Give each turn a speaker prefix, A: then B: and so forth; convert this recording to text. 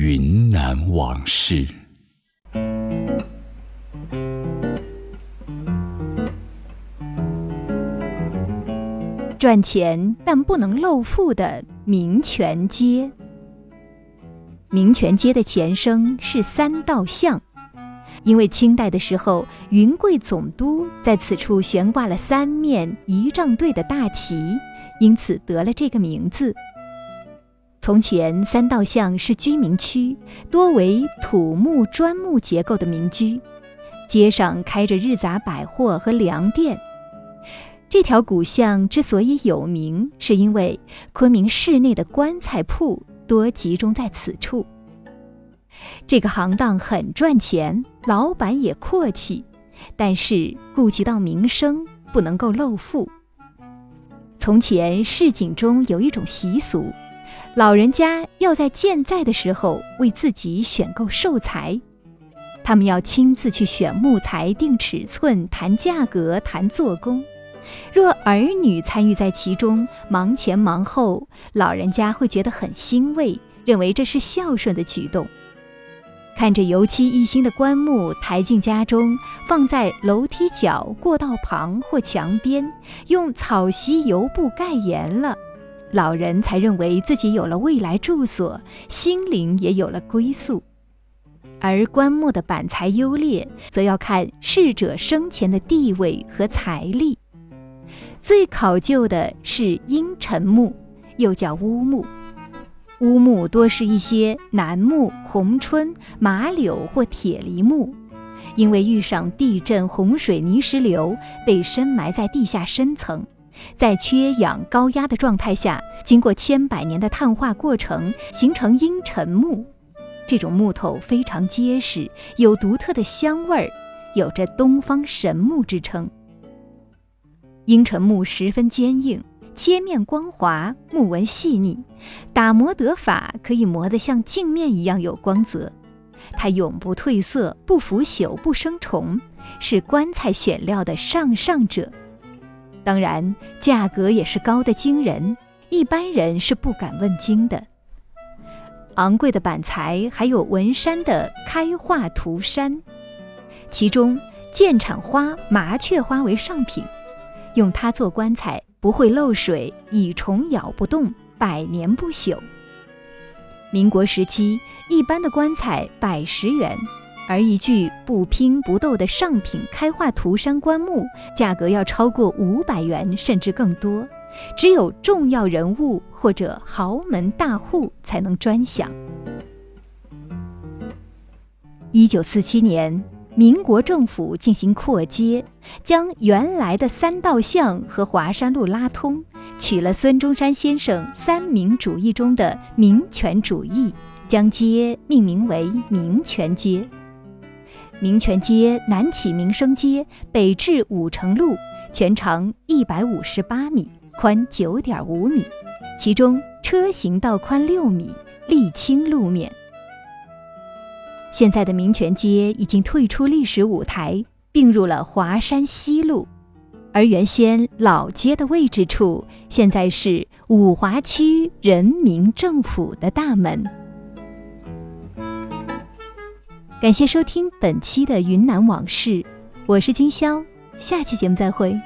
A: 云南往事。
B: 赚钱但不能露富的民权街。民权街的前身是三道巷，因为清代的时候云贵总督在此处悬挂了三面仪仗队的大旗，因此得了这个名字。从前三道巷是居民区，多为土木砖木结构的民居，街上开着日杂百货和粮店。这条古巷之所以有名，是因为昆明市内的棺材铺多集中在此处。这个行当很赚钱，老板也阔气，但是顾及到名声，不能够露富。从前市井中有一种习俗，老人家要在健在的时候为自己选购寿材，他们要亲自去选木材、定尺寸、谈价格、谈做工。若儿女参与在其中，忙前忙后，老人家会觉得很欣慰，认为这是孝顺的举动。看着油漆一新的棺木抬进家中，放在楼梯角、过道旁或墙边，用草席油布盖严了，老人才认为自己有了未来住所，心灵也有了归宿。而棺木的板材优劣，则要看逝者生前的地位和财力。最考究的是阴沉木，又叫乌木。乌木多是一些楠木、红椿、马柳或铁梨木，因为遇上地震、洪水、泥石流，被深埋在地下深层，在缺氧、高压的状态下，经过千百年的碳化过程，形成阴沉木。这种木头非常结实，有独特的香味儿，有着“东方神木”之称。阴沉木十分坚硬，切面光滑，木纹细腻，打磨得法可以磨得像镜面一样有光泽。它永不褪色，不腐朽，不生虫，是棺材选料的上上者。当然，价格也是高的惊人，一般人是不敢问津的。昂贵的板材还有文山的开化涂山，其中建产花、麻雀花为上品。用它做棺材不会漏水，蚁虫咬不动，百年不朽。民国时期，一般的棺材百十元，而一具不拼不斗的上品开化涂山棺木，价格要超过五百元，甚至更多。只有重要人物或者豪门大户才能专享。一九四七年。民国政府进行扩街，将原来的三道巷和华山路拉通，取了孙中山先生三民主义中的民权主义，将街命名为民权街。民权街南起民生街，北至五城路，全长一百五十八米，宽九点五米，其中车行道宽六米，沥青路面。现在的民权街已经退出历史舞台，并入了华山西路，而原先老街的位置处，现在是五华区人民政府的大门。感谢收听本期的云南往事，我是金潇，下期节目再会。